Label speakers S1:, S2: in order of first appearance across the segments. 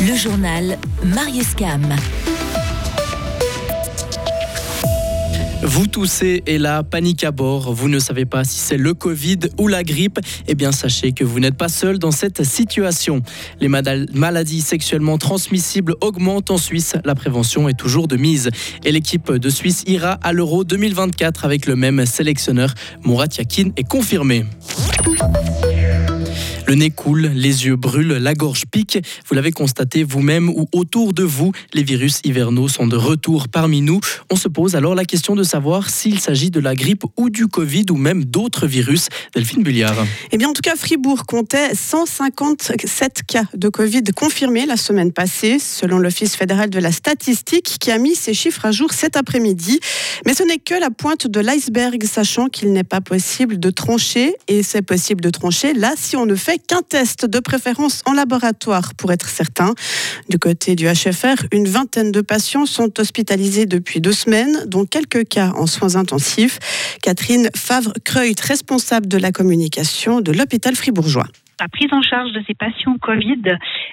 S1: Le journal Marius Cam.
S2: Vous toussez et la panique à bord. Vous ne savez pas si c'est le Covid ou la grippe. Eh bien, sachez que vous n'êtes pas seul dans cette situation. Les maladies sexuellement transmissibles augmentent en Suisse. La prévention est toujours de mise. Et l'équipe de Suisse ira à l'Euro 2024 avec le même sélectionneur. Murat Yakin est confirmé. Le nez coule, les yeux brûlent, la gorge pique. Vous l'avez constaté vous-même ou autour de vous, les virus hivernaux sont de retour parmi nous. On se pose alors la question de savoir s'il s'agit de la grippe ou du Covid ou même d'autres virus. Delphine Bulliard.
S3: Eh bien, en tout cas, Fribourg comptait 157 cas de Covid confirmés la semaine passée, selon l'Office fédéral de la statistique qui a mis ces chiffres à jour cet après-midi. Mais ce n'est que la pointe de l'iceberg, sachant qu'il n'est pas possible de trancher, et c'est possible de trancher là si on ne fait qu'un test de préférence en laboratoire pour être certain. Du côté du HFR, une vingtaine de patients sont hospitalisés depuis deux semaines, dont quelques cas en soins intensifs. Catherine Favre-Creut, responsable de la communication de l'hôpital fribourgeois.
S4: La prise en charge de ces patients Covid,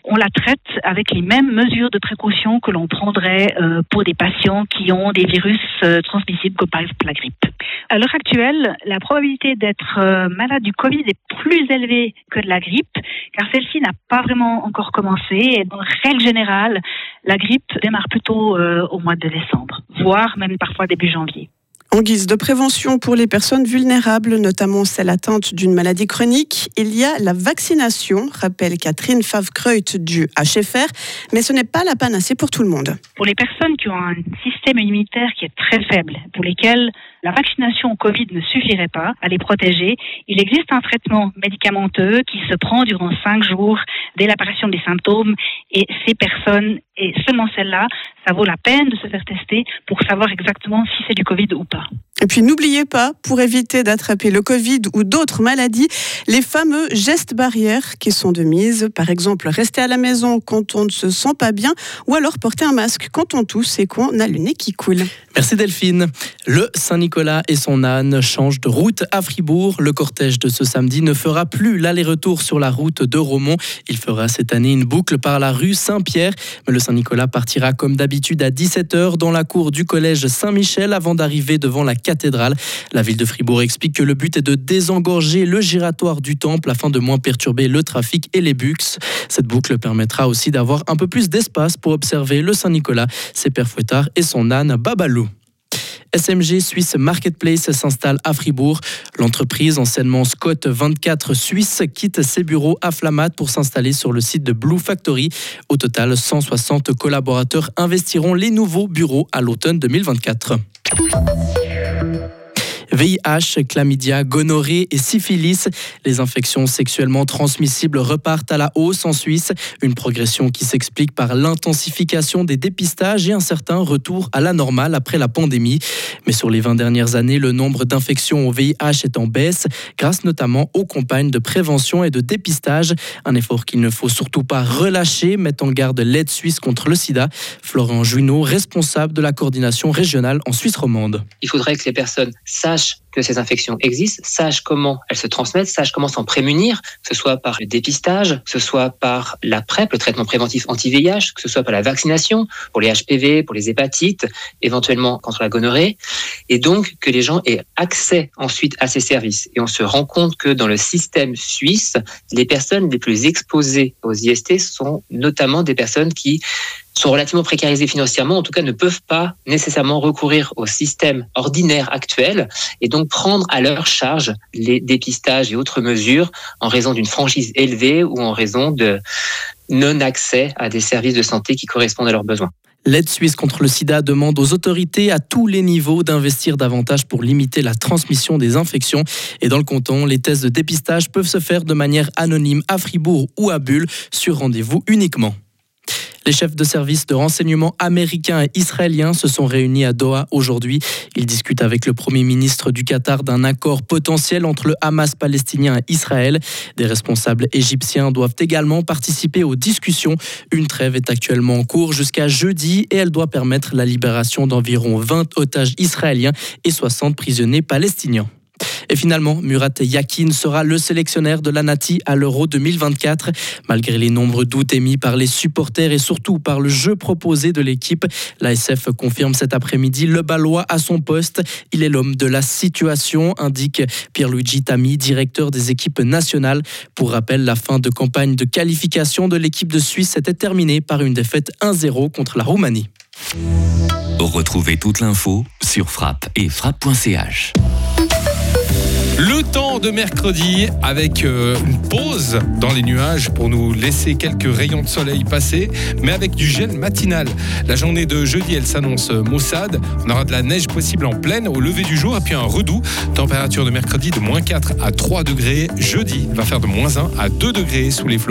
S4: on la traite avec les mêmes mesures de précaution que l'on prendrait euh, pour des patients qui ont des virus euh, transmissibles comme par exemple la grippe. À l'heure actuelle, la probabilité d'être euh, malade du Covid est plus élevée que de la grippe, car celle-ci n'a pas vraiment encore commencé. Et en règle générale, la grippe démarre plutôt au mois de décembre, voire même parfois début janvier.
S3: En guise de prévention pour les personnes vulnérables, notamment celles atteintes d'une maladie chronique, il y a la vaccination, rappelle Catherine Favkreut du HFR, mais ce n'est pas la panacée pour tout le monde.
S4: Pour les personnes qui ont un système immunitaire qui est très faible, pour lesquelles la vaccination au Covid ne suffirait pas à les protéger, il existe un traitement médicamenteux qui se prend durant cinq jours dès l'apparition des symptômes et ces personnes, et seulement celles-là, ça vaut la peine de se faire tester pour savoir exactement si c'est du Covid ou pas.
S3: Et puis n'oubliez pas, pour éviter d'attraper le Covid ou d'autres maladies, les fameux gestes barrières qui sont de mise. Par exemple, rester à la maison quand on ne se sent pas bien ou alors porter un masque quand on tousse et qu'on a le nez qui coule.
S2: Merci Delphine. Le Saint-Nicolas et son âne changent de route à Fribourg. Le cortège de ce samedi ne fera plus l'aller-retour sur la route de Romont. Il fera cette année une boucle par la rue Saint-Pierre. Mais le Saint-Nicolas partira comme d'habitude à 17h dans la cour du collège Saint-Michel avant d'arriver devant la cathédrale. La ville de Fribourg explique que le but est de désengorger le giratoire du temple afin de moins perturber le trafic et les bux. Cette boucle permettra aussi d'avoir un peu plus d'espace pour observer le Saint-Nicolas, ses pères fouettards et son âne Babalou. SMG Suisse Marketplace s'installe à Fribourg. L'entreprise, anciennement Scott 24 Suisse, quitte ses bureaux à Flamat pour s'installer sur le site de Blue Factory. Au total, 160 collaborateurs investiront les nouveaux bureaux à l'automne 2024. VIH, chlamydia, gonorrhée et syphilis. Les infections sexuellement transmissibles repartent à la hausse en Suisse, une progression qui s'explique par l'intensification des dépistages et un certain retour à la normale après la pandémie. Mais sur les 20 dernières années, le nombre d'infections au VIH est en baisse, grâce notamment aux campagnes de prévention et de dépistage, un effort qu'il ne faut surtout pas relâcher, met en garde l'aide suisse contre le sida. Florent Junot, responsable de la coordination régionale en Suisse romande.
S5: Il faudrait que les personnes sachent English. Que ces infections existent, sachent comment elles se transmettent, sachent comment s'en prémunir, que ce soit par le dépistage, que ce soit par la PrEP, le traitement préventif anti-VIH, que ce soit par la vaccination pour les HPV, pour les hépatites, éventuellement contre la gonorrhée, et donc que les gens aient accès ensuite à ces services. Et on se rend compte que dans le système suisse, les personnes les plus exposées aux IST sont notamment des personnes qui sont relativement précarisés financièrement, en tout cas ne peuvent pas nécessairement recourir au système ordinaire actuel et donc prendre à leur charge les dépistages et autres mesures en raison d'une franchise élevée ou en raison de non-accès à des services de santé qui correspondent à leurs besoins.
S2: L'aide suisse contre le sida demande aux autorités à tous les niveaux d'investir davantage pour limiter la transmission des infections. Et dans le canton, les tests de dépistage peuvent se faire de manière anonyme à Fribourg ou à Bulle sur rendez-vous uniquement. Les chefs de service de renseignement américains et israéliens se sont réunis à Doha aujourd'hui. Ils discutent avec le Premier ministre du Qatar d'un accord potentiel entre le Hamas palestinien et Israël. Des responsables égyptiens doivent également participer aux discussions. Une trêve est actuellement en cours jusqu'à jeudi et elle doit permettre la libération d'environ 20 otages israéliens et 60 prisonniers palestiniens. Et finalement, Murat Yakin sera le sélectionneur de la Nati à l'Euro 2024. Malgré les nombreux doutes émis par les supporters et surtout par le jeu proposé de l'équipe, l'ASF confirme cet après-midi le Balois à son poste. Il est l'homme de la situation, indique Pierluigi Tami, directeur des équipes nationales. Pour rappel, la fin de campagne de qualification de l'équipe de Suisse était terminée par une défaite 1-0 contre la Roumanie.
S6: Retrouvez toute l'info sur frappe et frappe.ch.
S7: Le temps de mercredi avec euh, une pause dans les nuages pour nous laisser quelques rayons de soleil passer, mais avec du gel matinal. La journée de jeudi, elle s'annonce maussade. On aura de la neige possible en pleine au lever du jour et puis un redout. Température de mercredi de moins 4 à 3 degrés. Jeudi va faire de moins 1 à 2 degrés sous les flots.